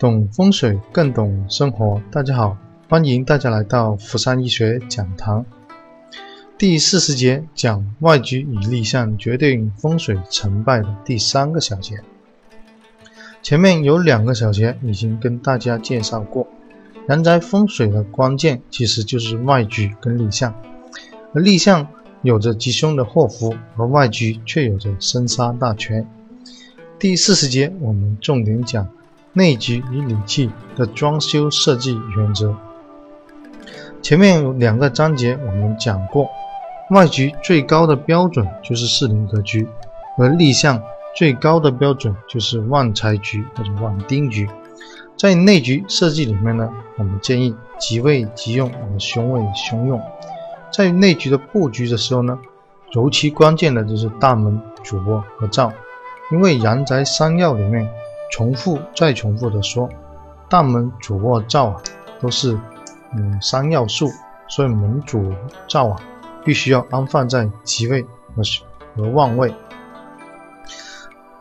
懂风水更懂生活，大家好，欢迎大家来到福山医学讲堂。第四十节讲外局与立项决定风水成败的第三个小节。前面有两个小节已经跟大家介绍过，阳宅风水的关键其实就是外局跟立项，而立项有着吉凶的祸福，而外局却有着生杀大权。第四十节我们重点讲。内局与理气的装修设计原则。前面有两个章节我们讲过，外局最高的标准就是四邻格局，而立项最高的标准就是旺财局或者旺丁局。在内局设计里面呢，我们建议吉位吉用我们凶位凶用。在内局的布局的时候呢，尤其关键的就是大门、主卧和灶，因为阳宅三要里面。重复再重复的说，大门、主卧、灶啊，都是嗯三要素，所以门主灶啊，必须要安放在吉位和和旺位。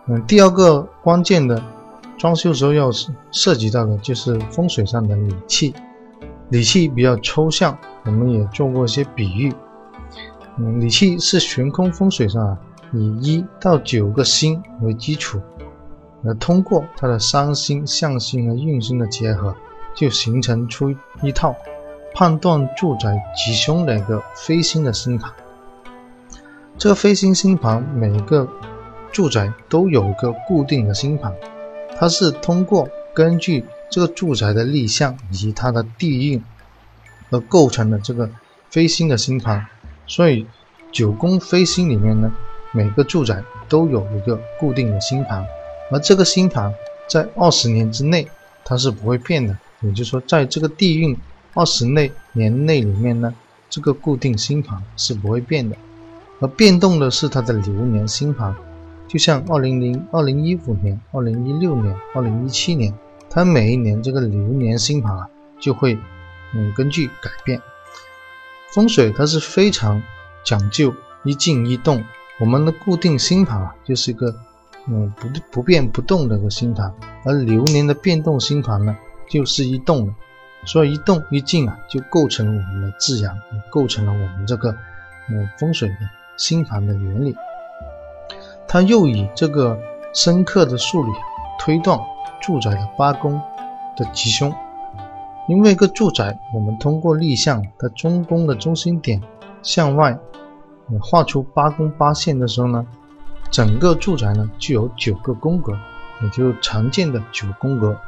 嗯，第二个关键的装修时候要涉及到的就是风水上的理气，理气比较抽象，我们也做过一些比喻。嗯，理气是悬空风水上啊，以一到九个星为基础。而通过它的三星、象星和运星的结合，就形成出一套判断住宅吉凶的一个飞星的星盘。这个飞星星盘每个住宅都有一个固定的星盘，它是通过根据这个住宅的立项以及它的地运而构成的这个飞星的星盘。所以九宫飞星里面呢，每个住宅都有一个固定的星盘。而这个星盘在二十年之内它是不会变的，也就是说，在这个地运二十内年内里面呢，这个固定星盘是不会变的，而变动的是它的流年星盘，就像二零零二零一五年、二零一六年、二零一七年，它每一年这个流年星盘啊就会嗯根据改变。风水它是非常讲究一静一动，我们的固定星盘啊就是一个。嗯，不不变不动的个星盘，而流年的变动星盘呢，就是一动的，所以一动一静啊，就构成了我们的自然，构成了我们这个嗯风水的星盘的原理。它又以这个深刻的数理推断住宅的八宫的吉凶，因为一个住宅，我们通过立项的中宫的中心点向外画出八宫八线的时候呢。整个住宅呢，具有九个宫格，也就常见的九宫格。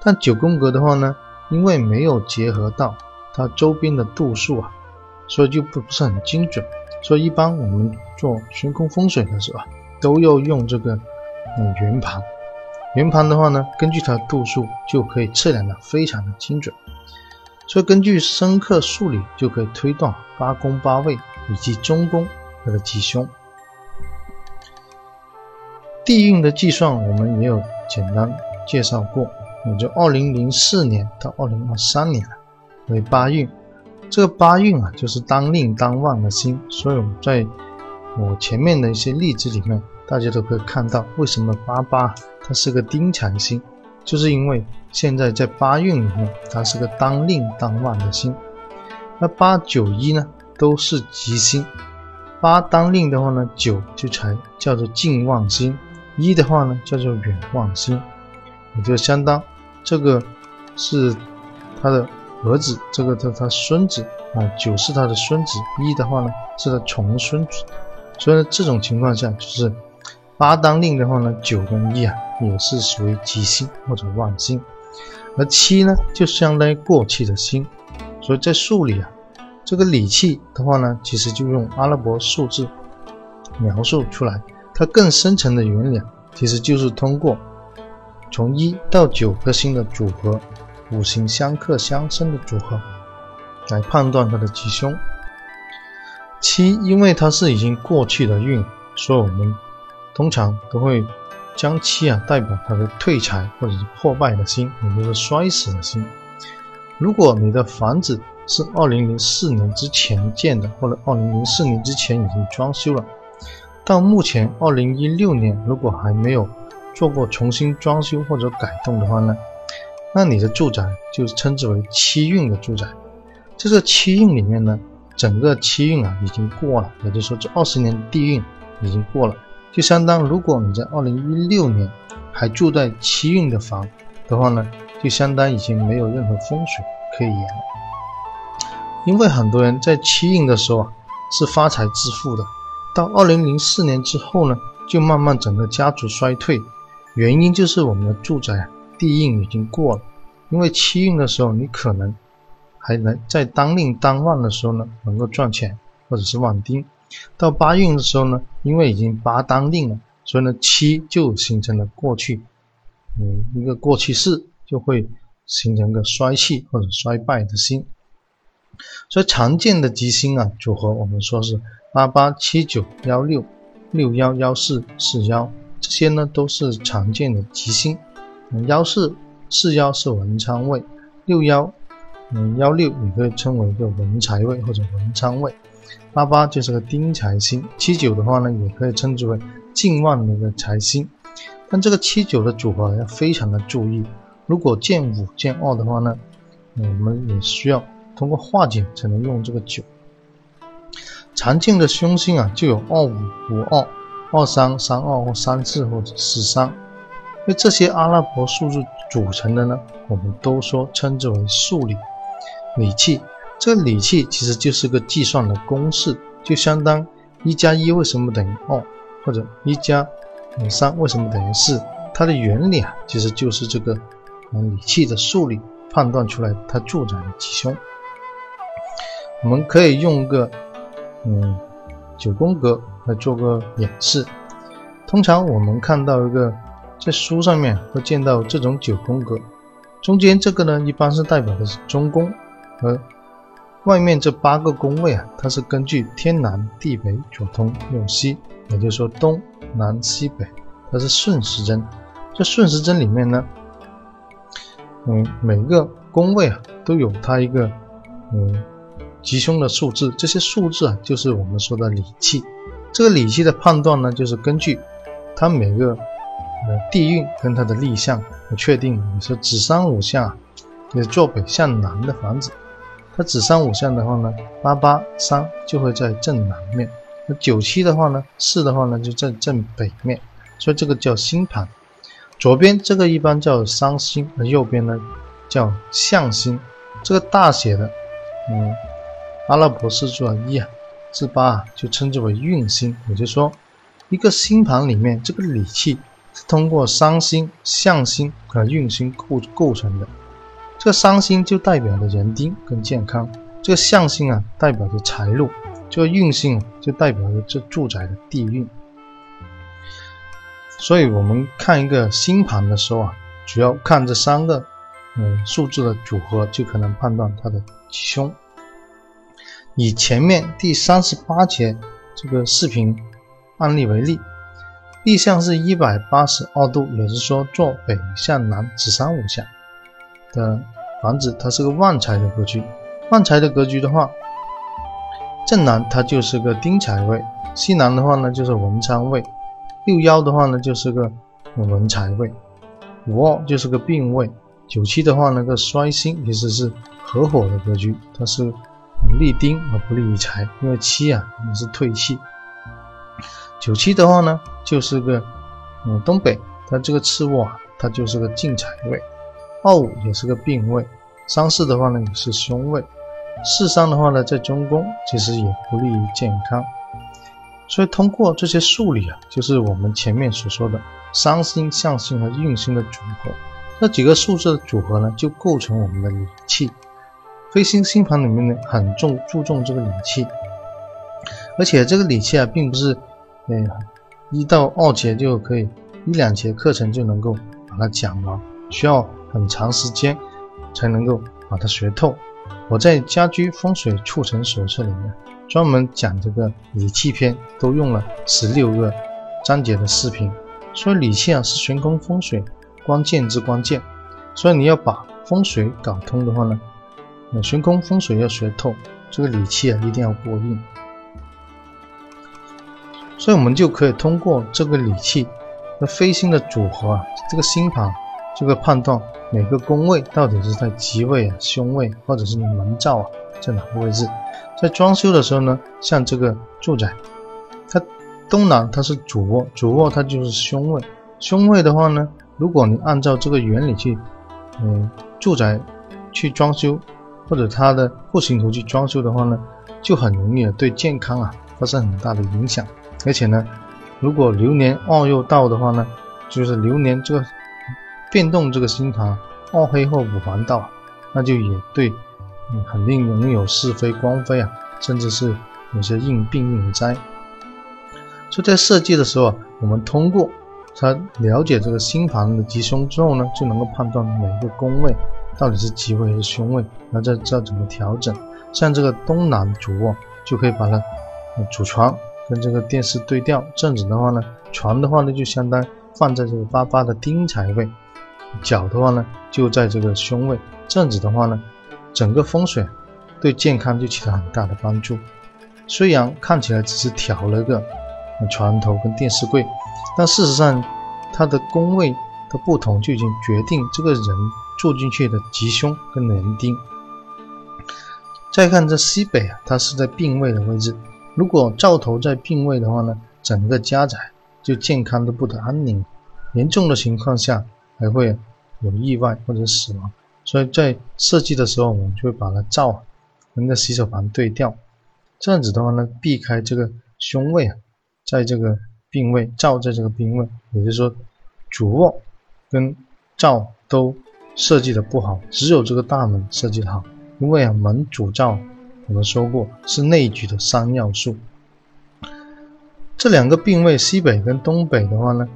但九宫格的话呢，因为没有结合到它周边的度数啊，所以就不不是很精准。所以一般我们做悬空风水的时候啊，都要用这个嗯圆盘。圆盘的话呢，根据它的度数就可以测量的非常的精准。所以根据深刻数理就可以推断八宫八位以及中宫它的吉凶。地运的计算我们也有简单介绍过，也就二零零四年到二零二三年为八运。这个八运啊，就是当令当旺的星，所以我们在我前面的一些例子里面，大家都可以看到为什么八八它是个丁财星，就是因为现在在八运里面它是个当令当旺的星。那八九一呢都是吉星，八当令的话呢，九就才叫做近旺星。一的话呢，叫做远望星，也就相当这个是他的儿子，这个他他孙子啊，九是他的孙子，一的话呢是他重孙子，所以呢这种情况下就是八当令的话呢，九跟一啊也是属于吉星或者旺星，而七呢就相当于过气的星，所以在数里啊，这个理气的话呢，其实就用阿拉伯数字描述出来。它更深层的原理，其实就是通过从一到九颗星的组合，五行相克相生的组合，来判断它的吉凶。七，因为它是已经过去的运，所以我们通常都会将七啊代表它的退财或者是破败的星，也就是衰死的星。如果你的房子是二零零四年之前建的，或者二零零四年之前已经装修了。到目前，二零一六年如果还没有做过重新装修或者改动的话呢，那你的住宅就称之为七运的住宅。这个七运里面呢，整个七运啊已经过了，也就是说这二十年的地运已经过了，就相当如果你在二零一六年还住在七运的房的话呢，就相当已经没有任何风水可以言了。因为很多人在七运的时候啊是发财致富的，到二零零四年之后呢，就慢慢整个家族衰退，原因就是我们的住宅地运已经过了，因为七运的时候你可能。还能在当令当旺的时候呢，能够赚钱，或者是旺丁。到八运的时候呢，因为已经八当令了，所以呢七就形成了过去，嗯，一个过去式就会形成个衰气或者衰败的星。所以常见的吉星啊组合，我们说是八八七九幺六六幺幺四四幺，这些呢都是常见的吉星。幺四四幺是文昌位，六幺。嗯，幺六也可以称为一个文财位或者文昌位，八八就是个丁财星，七九的话呢，也可以称之为进旺的一个财星。但这个七九的组合要非常的注意，如果见五见二的话呢，我们也需要通过化解才能用这个九。常见的凶星啊，就有二五、五二、二三、三二或三四或者四三，那这些阿拉伯数字组成的呢，我们都说称之为数理。理气，这个理气其实就是个计算的公式，就相当一加一为什么等于二，或者一加三为什么等于四？它的原理啊，其实就是这个理气的数理判断出来它住宅的吉凶。我们可以用个嗯九宫格来做个演示。通常我们看到一个在书上面会见到这种九宫格，中间这个呢一般是代表的是中宫。和外面这八个宫位啊，它是根据天南地北左东右西，也就是说东南西北，它是顺时针。这顺时针里面呢，嗯，每个宫位啊都有它一个嗯吉凶的数字，这些数字啊就是我们说的理气。这个理气的判断呢，就是根据它每个呃地运跟它的立向来确定。你说子山五向啊，就是坐北向南的房子。它子山五向的话呢，八八三就会在正南面；那九七的话呢，四的话呢就在正北面，所以这个叫星盘。左边这个一般叫三星，而右边呢叫向星。这个大写的，嗯，阿拉伯数字一啊至八啊，就称之为运星。也就是说，一个星盘里面这个理气是通过伤星、向星和运星构构成的。这个伤星就代表着人丁跟健康，这个相星啊代表着财路，这个运星就代表着这住宅的地运。所以，我们看一个星盘的时候啊，主要看这三个嗯数字的组合，就可能判断它的吉凶。以前面第三十八节这个视频案例为例，立向是一百八十二度，也是说坐北向南，子山五向。的房子，它是个旺财的格局。旺财的格局的话，正南它就是个丁财位，西南的话呢就是文昌位，六幺的话呢就是个文财位，五二就是个病位，九七的话呢个衰星其实是合伙的格局，它是利丁而不利于财，因为七啊也是退气。九七的话呢就是个嗯东北，它这个次卧啊它就是个进财位。二五也是个病位，三四的话呢也是凶位，四三的话呢在中宫，其实也不利于健康。所以通过这些数理啊，就是我们前面所说的伤星、相星和运星的组合，这几个数字的组合呢，就构成我们的理气。飞星星盘里面呢很重注重这个理气，而且这个理气啊，并不是嗯一到二节就可以，一两节课程就能够把它讲完，需要。很长时间才能够把它学透。我在家居风水促成手册里面专门讲这个理气篇，都用了十六个章节的视频。所以理气啊是悬空风水关键之关键。所以你要把风水搞通的话呢，那悬空风水要学透，这个理气啊一定要过硬。所以我们就可以通过这个理气和飞星的组合啊，这个星盘。这个判断每个宫位到底是在吉位啊、凶位，或者是你门灶啊在哪个位置。在装修的时候呢，像这个住宅，它东南它是主卧，主卧它就是凶位。凶位的话呢，如果你按照这个原理去，嗯，住宅去装修，或者它的户型图去装修的话呢，就很容易对健康啊发生很大的影响。而且呢，如果流年二又到的话呢，就是流年这个变动这个星盘二黑或五黄到，那就也对，嗯，肯定容易有是非光非啊，甚至是有些应病应灾。所以在设计的时候，我们通过他了解这个星盘的吉凶之后呢，就能够判断每个宫位到底是吉位还是凶位，然后再知道怎么调整。像这个东南主卧，就可以把它主床跟这个电视对调。正子的话呢，床的话呢就相当于放在这个八八的丁财位，脚的话呢就在这个凶位。正子的话呢，整个风水对健康就起到很大的帮助。虽然看起来只是调了个床头跟电视柜。但事实上，它的宫位的不同就已经决定这个人住进去的吉凶跟人丁。再看这西北啊，它是在病位的位置。如果灶头在病位的话呢，整个家宅就健康的不得安宁，严重的情况下还会有意外或者死亡。所以在设计的时候，我们就会把它灶跟个洗手盘对调，这样子的话呢，避开这个凶位啊，在这个。病位灶在这个病位，也就是说，主卧跟灶都设计的不好，只有这个大门设计的好。因为啊，门主灶我们说过是内局的三要素。这两个病位西北跟东北的话呢，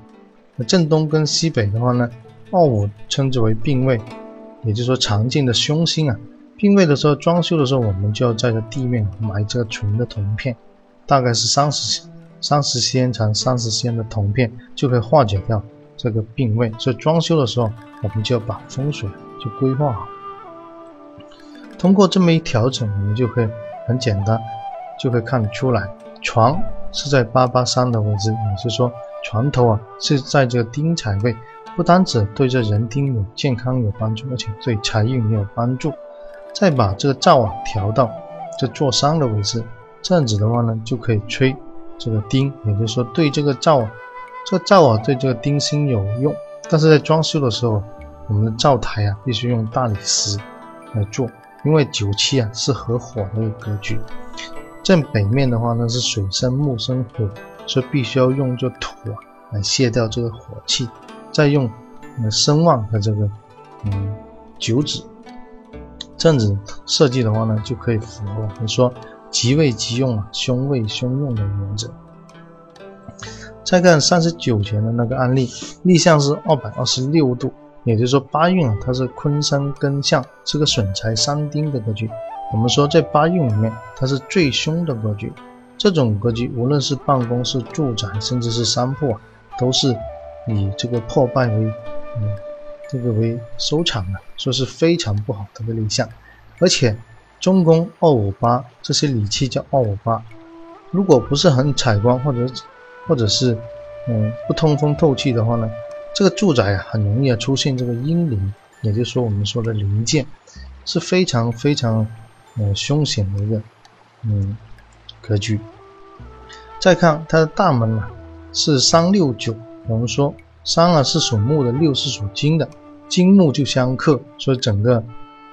正东跟西北的话呢，二五称之为病位，也就是说常见的凶星啊。病位的时候装修的时候，我们就要在这地面埋这个纯的铜片，大概是三十。三十仙乘三十仙的铜片就可以化解掉这个病位，所以装修的时候我们就要把风水就规划好。通过这么一调整，我们就可以很简单，就可以看得出来，床是在八八三的位置，也就是说床头啊是在这个丁财位，不单只对这人丁有健康有帮助，而且对财运也有帮助。再把这个灶啊调到这坐山的位置，这样子的话呢就可以吹。这个钉，也就是说对这个灶啊，这个灶啊对这个钉芯有用，但是在装修的时候，我们的灶台啊必须用大理石来做，因为九七啊是合火的一个格局，正北面的话呢是水生木生火，所以必须要用这土啊来卸掉这个火气，再用呃声望和这个嗯九子，这样子设计的话呢就可以符合我们说。吉位吉用啊，凶位凶用的原则。再看三十九节的那个案例，立向是二百二十六度，也就是说八运啊，它是坤山艮相，是个损财伤丁的格局。我们说在八运里面，它是最凶的格局。这种格局，无论是办公室、住宅，甚至是商铺啊，都是以这个破败为嗯这个为收场的，说是非常不好的一个立项，而且。中宫二五八，这些理气叫二五八。如果不是很采光，或者或者是嗯不通风透气的话呢，这个住宅啊很容易啊出现这个阴灵，也就是说我们说的灵剑，是非常非常呃凶险的一个嗯格局。再看它的大门啊是三六九，我们说三啊是属木的，六是属金的，金木就相克，所以整个。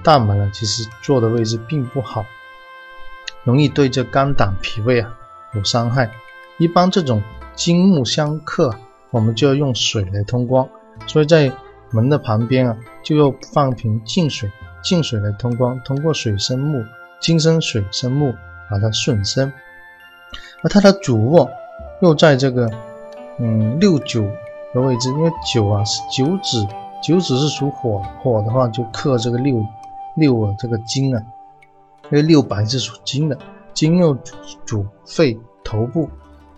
大门呢，其实坐的位置并不好，容易对这肝胆脾胃啊有伤害。一般这种金木相克，我们就要用水来通光。所以在门的旁边啊，就要放瓶净水，净水来通光。通过水生木，金生水生木，把它顺生。而它的主卧又在这个嗯六九的位置，因为九啊是九子，九子是属火，火的话就克这个六。六啊，这个金啊，因为六白是属金的，金又主肺、头部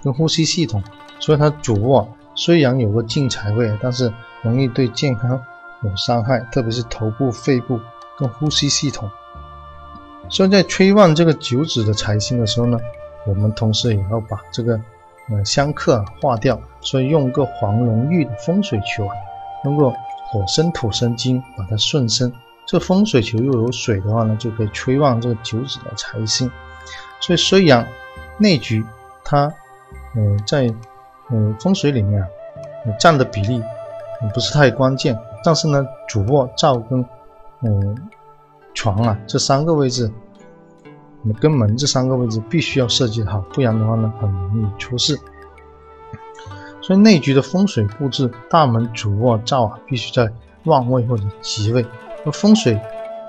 跟呼吸系统，所以它主卧虽然有个进财位，但是容易对健康有伤害，特别是头部、肺部跟呼吸系统。所以在催旺这个九子的财星的时候呢，我们同时也要把这个呃相克化掉，所以用个黄龙玉的风水球啊，通过火生土生金，把它顺生。这风水球又有水的话呢，就可以催旺这个九子的财星。所以虽然内局它，呃，在呃风水里面啊，占的比例不是太关键，但是呢，主卧、灶跟嗯床啊这三个位置，跟门这三个位置必须要设计好，不然的话呢，很容易出事。所以内局的风水布置，大门、主卧、灶啊，必须在旺位或者吉位。而风水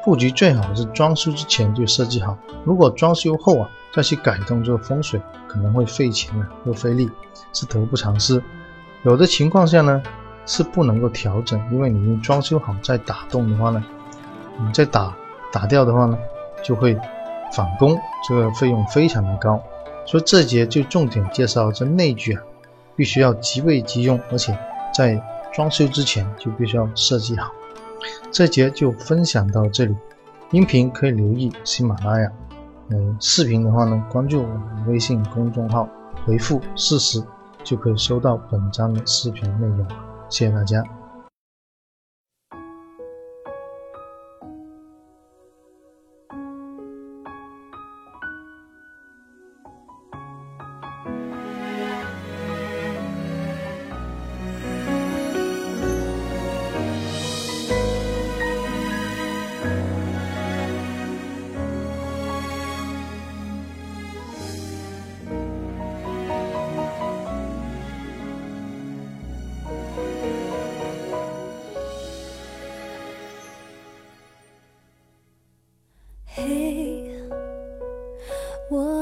布局最好是装修之前就设计好，如果装修后啊再去改动这个风水，可能会费钱啊又费力，是得不偿失。有的情况下呢是不能够调整，因为你装修好再打洞的话呢，你再打打掉的话呢就会返工，这个费用非常的高。所以这节就重点介绍这内具啊，必须要即位即用，而且在装修之前就必须要设计好。这节就分享到这里，音频可以留意喜马拉雅，嗯，视频的话呢，关注我们微信公众号，回复四十就可以收到本章的视频内容。谢谢大家。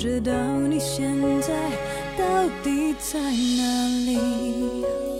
知道你现在到底在哪里。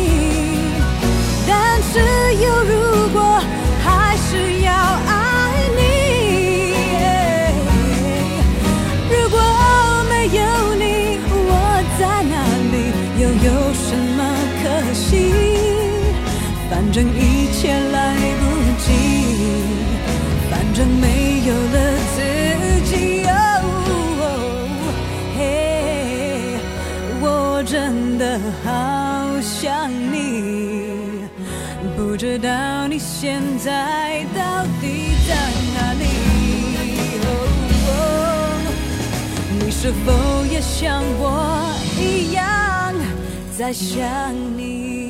现在到底在哪里。你是否也像我一样在想你？